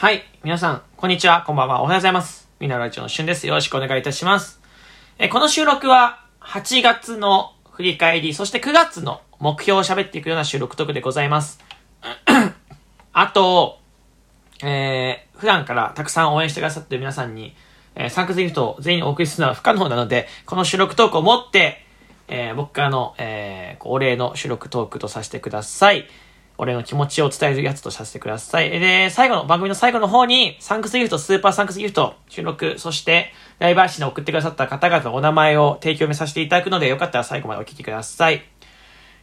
はい。皆さん、こんにちは。こんばんは。おはようございます。みなラジオのしゅんです。よろしくお願いいたします。えこの収録は、8月の振り返り、そして9月の目標を喋っていくような収録トークでございます。あと、えー、普段からたくさん応援してくださってる皆さんに、えー、サンクスギフトを全員お送りするのは不可能なので、この収録トークをもって、えー、僕からの、えー、お礼の収録トークとさせてください。お礼の気持ちを伝えるやつとさせてください。で、最後の、番組の最後の方に、サンクスギフト、スーパーサンクスギフト、収録、そして、ライブ配信で送ってくださった方々のお名前を提供させていただくので、よかったら最後までお聞きください。よ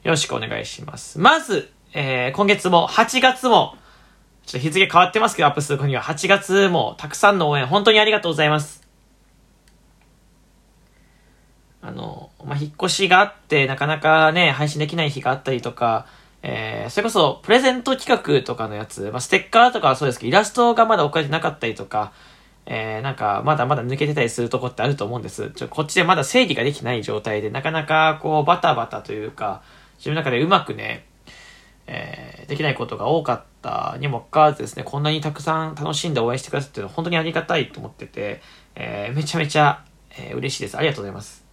ろしくお願いします。まず、えー、今月も、8月も、ちょっと日付変わってますけど、アップする頃には、8月もたくさんの応援、本当にありがとうございます。あの、まあ、引っ越しがあって、なかなかね、配信できない日があったりとか、えー、それこそ、プレゼント企画とかのやつ、まあ、ステッカーとかはそうですけど、イラストがまだ置かれてなかったりとか、えー、なんか、まだまだ抜けてたりするとこってあると思うんです。ちょ、こっちでまだ整理ができない状態で、なかなか、こう、バタバタというか、自分の中でうまくね、えー、できないことが多かったにもかかわらずですね、こんなにたくさん楽しんで応援してくださってるのは本当にありがたいと思ってて、えー、めちゃめちゃ、えー、嬉しいです。ありがとうございます。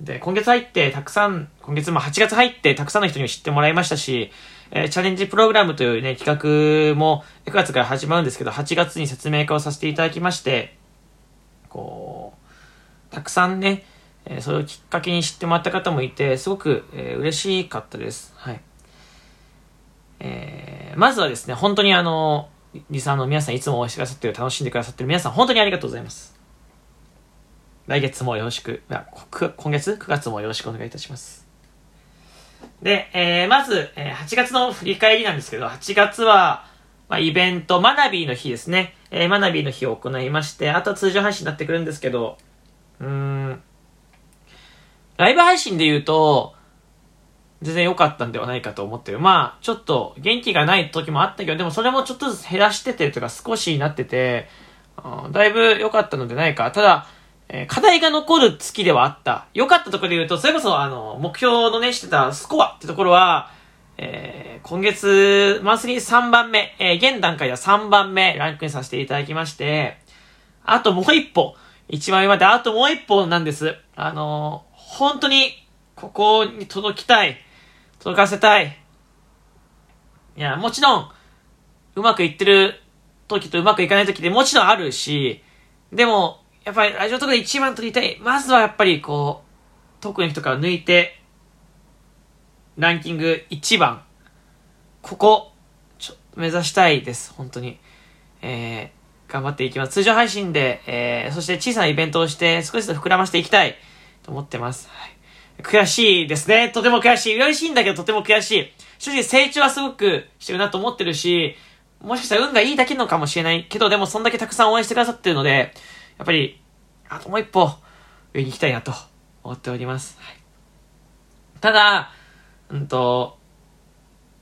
で、今月入ってたくさん、今月も8月入ってたくさんの人に知ってもらいましたし、えーチャレンジプログラムというね、企画も9月から始まるんですけど、8月に説明会をさせていただきまして、こう、たくさんね、えーそれをきっかけに知ってもらった方もいて、すごく、えー嬉しかったです。はい。えーまずはですね、本当にあの、リサーの皆さんいつも応援してくださってる、楽しんでくださってる皆さん、本当にありがとうございます。来月もよろしく、いや今月 ?9 月もよろしくお願いいたします。で、えーまず、えー8月の振り返りなんですけど、8月は、まあ、イベント、マナビーの日ですね。えーマナビーの日を行いまして、あとは通常配信になってくるんですけど、うん、ライブ配信で言うと、全然良かったんではないかと思ってる。まあ、ちょっと元気がない時もあったけど、でもそれもちょっとずつ減らしててとか少しになってて、うんだいぶ良かったのではないか。ただ、えー課題が残る月ではあった。良かったところで言うと、それこそあの、目標のね、してたスコアってところは、えー今月、マンスリー3番目、えー現段階では3番目、ランクインさせていただきまして、あともう一歩、一番上まであともう一歩なんです。あのー本当に、ここに届きたい。届かせたい。いや、もちろん、うまくいってる時とうまくいかない時でもちろんあるし、でも、やっぱりラジオとかで一番取りたい。まずはやっぱりこう、特に人から抜いて、ランキング1番。ここ、ちょっと目指したいです。本当に。えー、頑張っていきます。通常配信で、えー、そして小さなイベントをして少しずつ膨らましていきたいと思ってます。はい。悔しいですね。とても悔しい。嬉しいんだけどとても悔しい。正直成長はすごくしてるなと思ってるし、もしかしたら運がいいだけのかもしれないけど、でもそんだけたくさん応援してくださってるので、やっぱり、あともう一歩上に行きたいなと思っております。はい、ただ、うんと、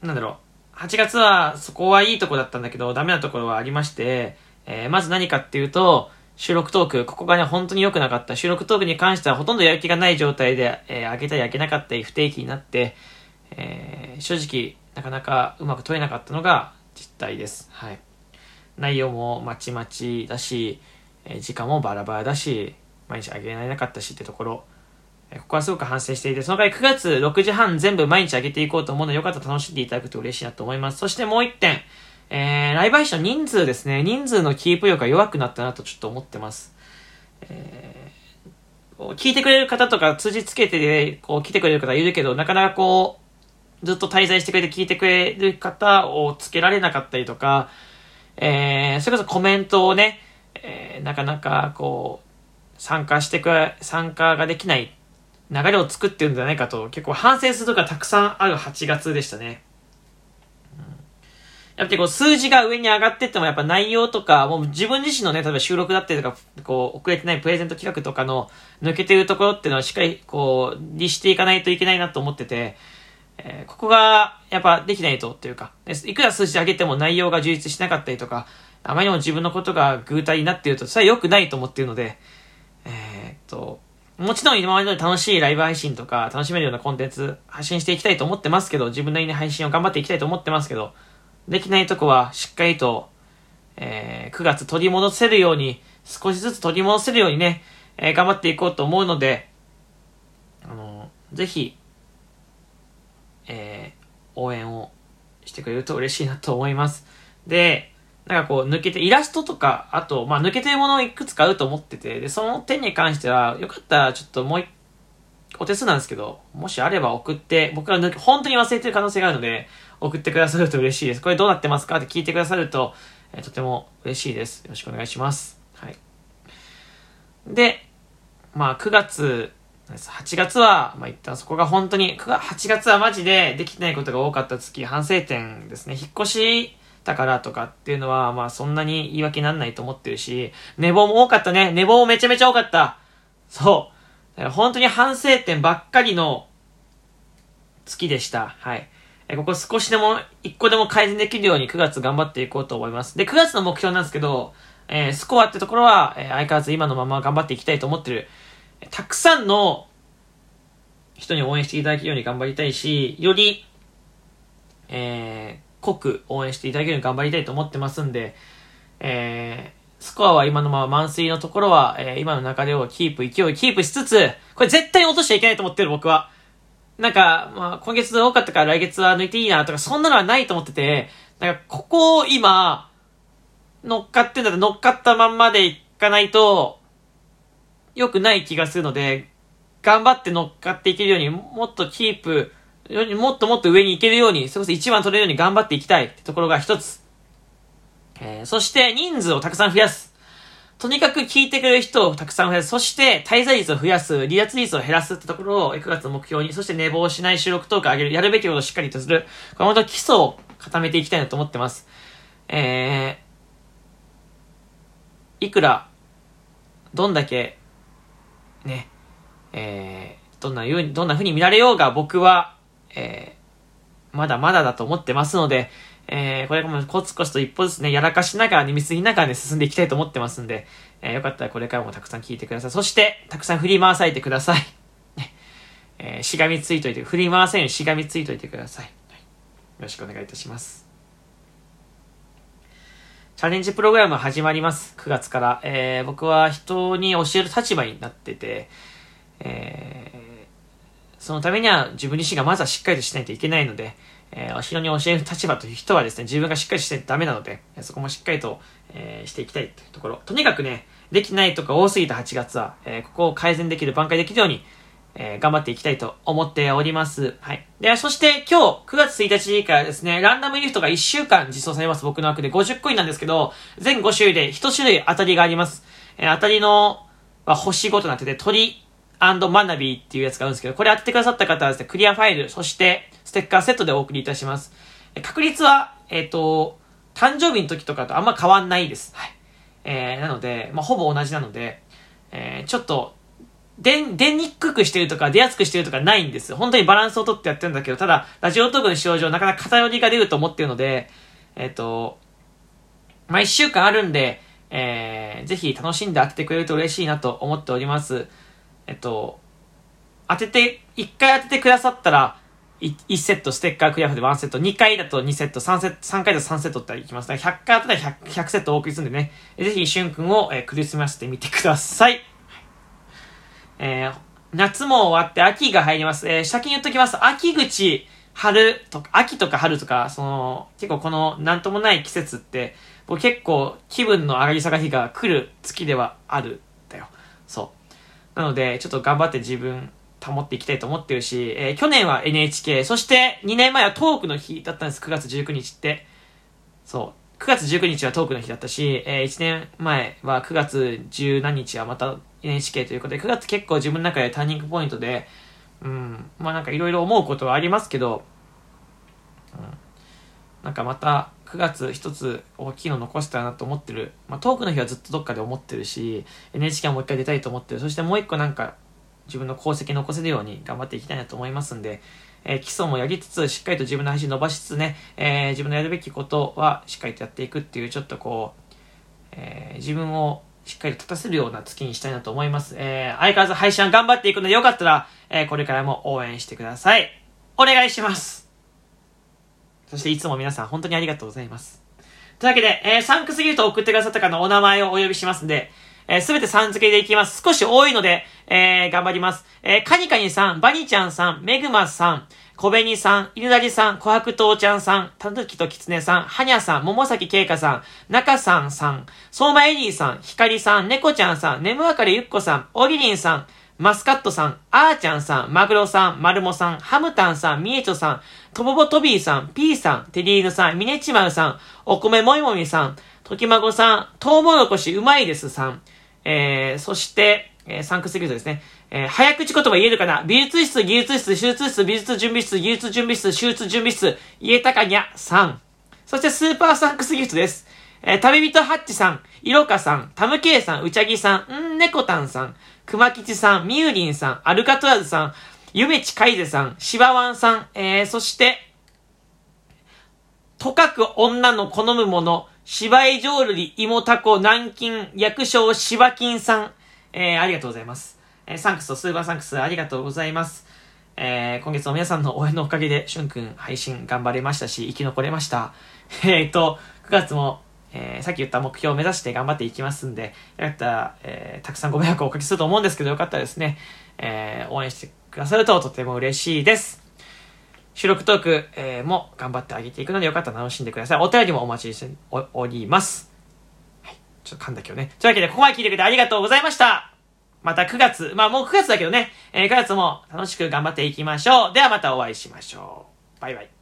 なんだろう。8月はそこはいいとこだったんだけど、ダメなところはありまして、えーまず何かっていうと、収録トーク、ここがね、本当に良くなかった。収録トークに関してはほとんどやる気がない状態で、えー、上げたり上げなかったり不定期になって、えー正直、なかなかうまく撮れなかったのが実態です。はい。内容もまちまちだし、え時間もバラバラだし、毎日上げられなかったしってところ、えここはすごく反省していて、その代わり9月6時半全部毎日上げていこうと思うので、よかったら楽しんでいただくと嬉しいなと思います。そしてもう一点、えー、ライブ配信の人数ですね。人数のキープ力が弱くなったなとちょっと思ってます。えー聞いてくれる方とか通じつけて、こう来てくれる方いるけど、なかなかこう、ずっと滞在してくれて聞いてくれる方をつけられなかったりとか、えー、それこそコメントをね、えーなかなかこう、参加してく、参加ができない流れを作ってるんじゃないかと、結構反省するとかたくさんある8月でしたね。やっぱりこう数字が上に上がってってもやっぱ内容とか、もう自分自身のね、例えば収録だったりとか、こう、遅れてないプレゼント企画とかの抜けてるところっていうのはしっかりこう、律していかないといけないなと思ってて、えーここがやっぱできないとっていうか、いくら数字上げても内容が充実しなかったりとか、あまりにも自分のことが具体になっていると、それは良くないと思っているので、えーっと、もちろん今までの楽しいライブ配信とか楽しめるようなコンテンツ発信していきたいと思ってますけど、自分なりに配信を頑張っていきたいと思ってますけど、できないとこはしっかりと、えー、9月取り戻せるように、少しずつ取り戻せるようにね、えー、頑張っていこうと思うので、あのー、ぜひ、えー、応援をしてくれると嬉しいなと思います。で、なんかこう、抜けて、イラストとか、あと、まあ、抜けてるものをいくつかあると思ってて、で、その点に関しては、よかったら、ちょっともう一、お手数なんですけど、もしあれば送って、僕が、本当に忘れてる可能性があるので、送ってくださると嬉しいです。これどうなってますかって聞いてくださると、えー、とても嬉しいです。よろしくお願いします。はい。で、まあ、9月、8月は、まあ、一旦そこが本当に、9月、8月はマジでできてないことが多かった月、反省点ですね。引っ越したからとかっていうのは、まあそんなに言い訳なんないと思ってるし、寝坊も多かったね。寝坊もめちゃめちゃ多かった。そう。本当に反省点ばっかりの月でした。はい。えここ少しでも、一個でも改善できるように9月頑張っていこうと思います。で、9月の目標なんですけど、えー、スコアってところは、えー、相変わらず今のまま頑張っていきたいと思ってる。たくさんの人に応援していただけるように頑張りたいし、より、えー、濃く応援していただけるように頑張りたいと思ってますんで、えー、スコアは今のまま満水のところは、えー、今の流れをキープ、勢いキープしつつ、これ絶対に落としちゃいけないと思ってる僕は。なんか、まあ、今月多かったから来月は抜いていいなとか、そんなのはないと思ってて、なんか、ここを今、乗っかってんだったら乗っかったまんまでいかないと、良くない気がするので、頑張って乗っかっていけるように、もっとキープ、もっともっと上に行けるように、それこそ1番取れるように頑張っていきたいってところが一つ。えー、そして人数をたくさん増やす。とにかく聞いてくれる人をたくさん増やす。そして滞在率を増やす。離脱率を減らすってところを9月の目標に、そして寝坊しない収録トークを上げる。やるべきことをしっかりとする。これ本当基礎を固めていきたいなと思ってます。えー、いくら、どんだけ、ね、えー、どんなように、どんな風に見られようが僕は、えー、まだまだだと思ってますので、えー、これからもコツコツと一歩ずつね、やらかしながらね、見過ぎながらね、進んでいきたいと思ってますんで、えー、よかったらこれからもたくさん聞いてください。そして、たくさん振り回されてください。えー、しがみついといて、振り回せんようにしがみついといてください。はい、よろしくお願いいたします。チャレンジプログラム始まります。9月から。えー、僕は人に教える立場になってて、えー、そのためには自分自身がまずはしっかりとしないといけないので、えー、人に教える立場という人はですね、自分がしっかりしてないとダメなので、そこもしっかりと、えー、していきたいというところ。とにかくね、できないとか多すぎた8月は、えー、ここを改善できる、挽回できるように、えー、頑張っていきたいと思っております。はい。で、そして今日、9月1日からですね、ランダムリフトが1週間実装されます。僕の枠で50コインなんですけど、全5種類で1種類当たりがあります。えー、当たりの、は星5となってて、鳥、マナビーっていうやつがあるんですけど、これ当ててくださった方はですね、クリアファイル、そしてステッカーセットでお送りいたします。確率は、えっ、ー、と、誕生日の時とかとあんま変わんないです。はい。えー、なので、まあ、ほぼ同じなので、えー、ちょっと、出、出にくくしてるとか、出やすくしてるとかないんです。本当にバランスをとってやってるんだけど、ただ、ラジオトークの使用上、なかなか偏りが出ると思ってるので、えっ、ー、と、まあ、一週間あるんで、えー、ぜひ楽しんで当ててくれると嬉しいなと思っております。えっと、当てて、1回当ててくださったら、1セット、ステッカークリアフで1セット、2回だと2セット、3セット、3回だと3セットっていきます。100回当てたら 100, 100セットお送りするんでね、ぜひ、しゅんくんを、えー、クリスマスで見てください。えー、夏も終わって秋が入ります。えー、先に言っときます。秋口、春とか、秋とか春とか、その、結構この、なんともない季節って、僕結構気分の上がり下がりが来る月ではあるんだよ。そう。なので、ちょっと頑張って自分保っていきたいと思ってるし、えー、去年は NHK、そして2年前はトークの日だったんです、9月19日って。そう。9月19日はトークの日だったし、えー、1年前は9月10何日はまた NHK ということで、9月結構自分の中でターニングポイントで、うん、まあなんかいろいろ思うことはありますけど、なんかまた9月一つ大きいの残したいなと思ってる。まあ、トークの日はずっとどっかで思ってるし、NHK はもう一回出たいと思ってる。そしてもう一個なんか自分の功績残せるように頑張っていきたいなと思いますんで、えー、基礎もやりつつ、しっかりと自分の配信伸ばしつつね、えー、自分のやるべきことはしっかりとやっていくっていう、ちょっとこう、えー、自分をしっかり立たせるような月にしたいなと思います。えー、相変わらず配信は頑張っていくので、よかったら、えー、これからも応援してください。お願いしますそしていつも皆さん本当にありがとうございます。というわけで、えー、サンクスギフトを送ってくださった方のお名前をお呼びしますんで、えす、べてさん付けでいきます。少し多いので、えー、頑張ります。えー、カニカニさん、バニちゃんさん、メグマさん、小紅さん、犬なりさん、琥珀父ちゃんさん、たぬきときつねさん、はにゃさん、桃崎けいかさん、中さんさん、相馬エリーさん、ひかりさん、猫ちゃんさん、ねむあかりゆっこさん、おぎりんさん、マスカットさん、あーちゃんさん、マグロさん、マルモさん、ハムタンさん、ミエチョさん、トボボトビーさん、ピーさん、テリーヌさん、ミネチマウさん、お米もいもみさん、ときまごさん、トウモロコシうまいですさん、えー、そして、えー、サンクスギルトですね。えー、早口言葉言えるかな？美術室、技術室、手術室、美術準備室、技術準備室、手術準備室、言えたかにゃ、さん。そしてスーパーサンクスギフトです。えー、旅人ハッチさん、いろかさん、タムケイさん、うちゃぎさん、んねこたんさん、くまきちさん、みゆりんさん、アルカトラズさん、ゆめちかいぜさん、しばわんさん、えー、そして、とかく女の好むもの、芝居浄瑠璃、芋タコ、南京、薬草、芝金さん、えー、ありがとうございます。えー、サンクスとスーパーサンクスありがとうございます。えー、今月も皆さんの応援のおかげで、しゅんくん配信頑張れましたし、生き残れました。えっ、と、9月も、えー、さっき言った目標を目指して頑張っていきますんで、よかったら、えー、たくさんご迷惑をおかけすると思うんですけど、よかったらですね、えー、応援してくださるととても嬉しいです。収録トーク、えー、も頑張ってあげていくので、よかったら楽しんでください。お便りもお待ちしております。はい。ちょっと噛んだ今日ね。というわけで、ここまで聞いてくれてありがとうございました。また9月、まあもう9月だけどね、えー、9月も楽しく頑張っていきましょう。ではまたお会いしましょう。バイバイ。